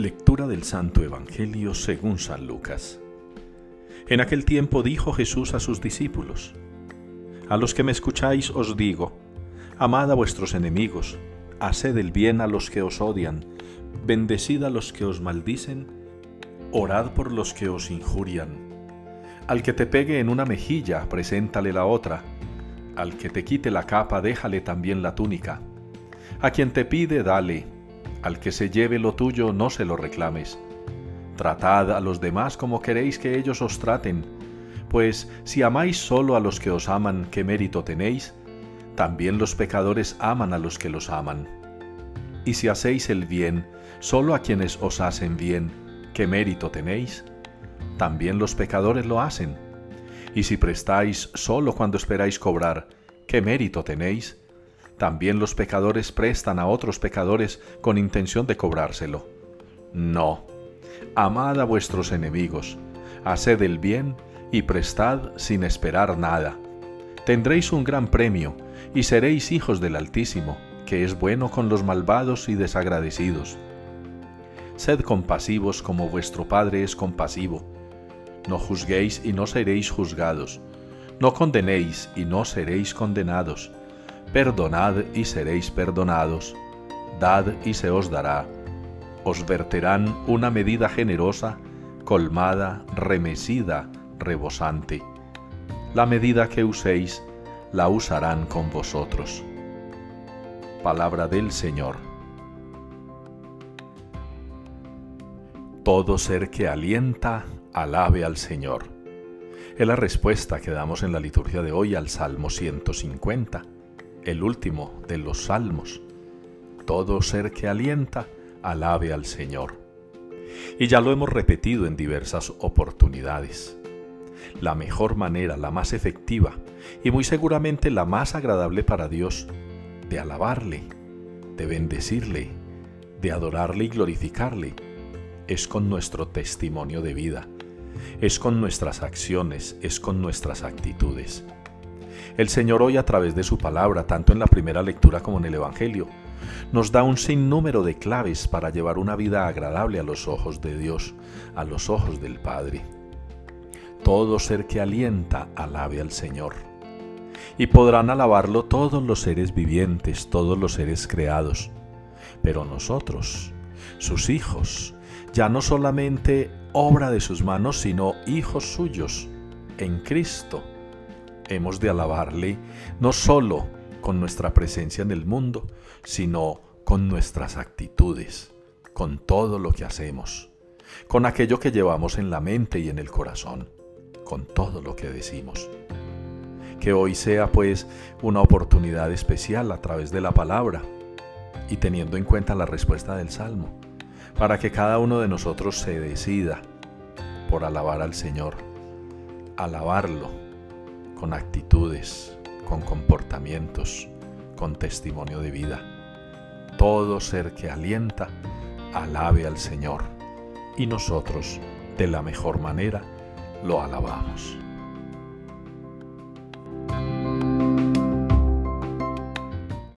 Lectura del Santo Evangelio según San Lucas. En aquel tiempo dijo Jesús a sus discípulos, A los que me escucháis os digo, amad a vuestros enemigos, haced el bien a los que os odian, bendecid a los que os maldicen, orad por los que os injurian. Al que te pegue en una mejilla, preséntale la otra, al que te quite la capa, déjale también la túnica. A quien te pide, dale, al que se lleve lo tuyo, no se lo reclames. Tratad a los demás como queréis que ellos os traten, pues si amáis solo a los que os aman, ¿qué mérito tenéis? También los pecadores aman a los que los aman. Y si hacéis el bien solo a quienes os hacen bien, ¿qué mérito tenéis? También los pecadores lo hacen. Y si prestáis solo cuando esperáis cobrar, ¿qué mérito tenéis? También los pecadores prestan a otros pecadores con intención de cobrárselo. No. Amad a vuestros enemigos, haced el bien y prestad sin esperar nada. Tendréis un gran premio y seréis hijos del Altísimo, que es bueno con los malvados y desagradecidos. Sed compasivos como vuestro Padre es compasivo. No juzguéis y no seréis juzgados. No condenéis y no seréis condenados. Perdonad y seréis perdonados. Dad y se os dará. Os verterán una medida generosa, colmada, remecida, rebosante. La medida que uséis, la usarán con vosotros. Palabra del Señor. Todo ser que alienta, alabe al Señor. Es la respuesta que damos en la liturgia de hoy al Salmo 150, el último de los salmos. Todo ser que alienta, alabe al Señor. Y ya lo hemos repetido en diversas oportunidades. La mejor manera, la más efectiva y muy seguramente la más agradable para Dios de alabarle, de bendecirle, de adorarle y glorificarle, es con nuestro testimonio de vida, es con nuestras acciones, es con nuestras actitudes. El Señor hoy a través de su palabra, tanto en la primera lectura como en el Evangelio, nos da un sinnúmero de claves para llevar una vida agradable a los ojos de Dios, a los ojos del Padre. Todo ser que alienta, alabe al Señor. Y podrán alabarlo todos los seres vivientes, todos los seres creados. Pero nosotros, sus hijos, ya no solamente obra de sus manos, sino hijos suyos en Cristo. Hemos de alabarle no solo con nuestra presencia en el mundo, sino con nuestras actitudes, con todo lo que hacemos, con aquello que llevamos en la mente y en el corazón, con todo lo que decimos. Que hoy sea pues una oportunidad especial a través de la palabra y teniendo en cuenta la respuesta del Salmo para que cada uno de nosotros se decida por alabar al Señor, alabarlo con actitudes, con comportamientos, con testimonio de vida. Todo ser que alienta, alabe al Señor y nosotros, de la mejor manera, lo alabamos.